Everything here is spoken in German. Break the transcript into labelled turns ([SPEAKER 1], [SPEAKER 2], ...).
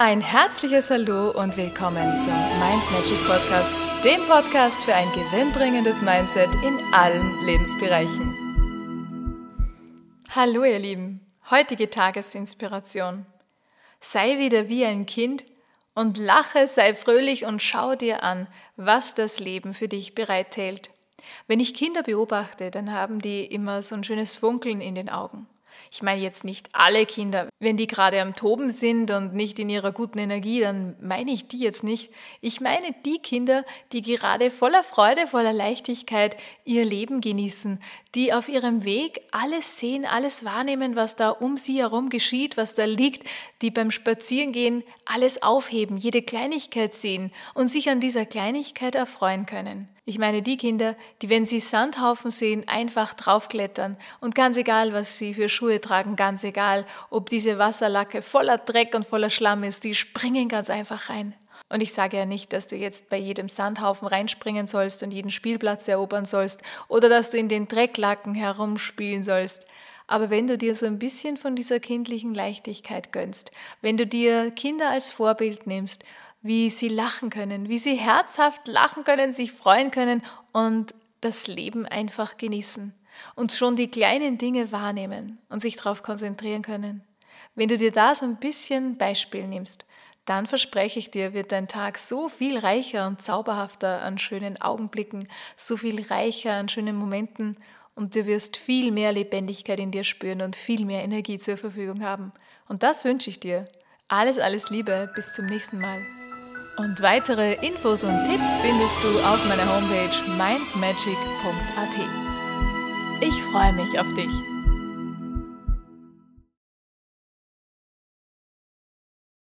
[SPEAKER 1] Ein herzliches Hallo und willkommen zum Mind Magic Podcast, dem Podcast für ein gewinnbringendes Mindset in allen Lebensbereichen. Hallo ihr Lieben, heutige Tagesinspiration. Sei wieder wie ein Kind und lache, sei fröhlich und schau dir an, was das Leben für dich bereithält. Wenn ich Kinder beobachte, dann haben die immer so ein schönes Funkeln in den Augen. Ich meine jetzt nicht alle Kinder. Wenn die gerade am Toben sind und nicht in ihrer guten Energie, dann meine ich die jetzt nicht. Ich meine die Kinder, die gerade voller Freude, voller Leichtigkeit ihr Leben genießen, die auf ihrem Weg alles sehen, alles wahrnehmen, was da um sie herum geschieht, was da liegt, die beim Spazierengehen alles aufheben, jede Kleinigkeit sehen und sich an dieser Kleinigkeit erfreuen können. Ich meine die Kinder, die, wenn sie Sandhaufen sehen, einfach draufklettern und ganz egal, was sie für Schuhe tragen, ganz egal, ob diese Wasserlacke voller Dreck und voller Schlamm ist, die springen ganz einfach rein. Und ich sage ja nicht, dass du jetzt bei jedem Sandhaufen reinspringen sollst und jeden Spielplatz erobern sollst oder dass du in den Drecklacken herumspielen sollst. Aber wenn du dir so ein bisschen von dieser kindlichen Leichtigkeit gönnst, wenn du dir Kinder als Vorbild nimmst wie sie lachen können, wie sie herzhaft lachen können, sich freuen können und das Leben einfach genießen und schon die kleinen Dinge wahrnehmen und sich darauf konzentrieren können. Wenn du dir da so ein bisschen Beispiel nimmst, dann verspreche ich dir, wird dein Tag so viel reicher und zauberhafter an schönen Augenblicken, so viel reicher an schönen Momenten und du wirst viel mehr Lebendigkeit in dir spüren und viel mehr Energie zur Verfügung haben. Und das wünsche ich dir. Alles, alles Liebe, bis zum nächsten Mal. Und weitere Infos und Tipps findest du auf meiner Homepage mindmagic.at. Ich freue mich auf dich.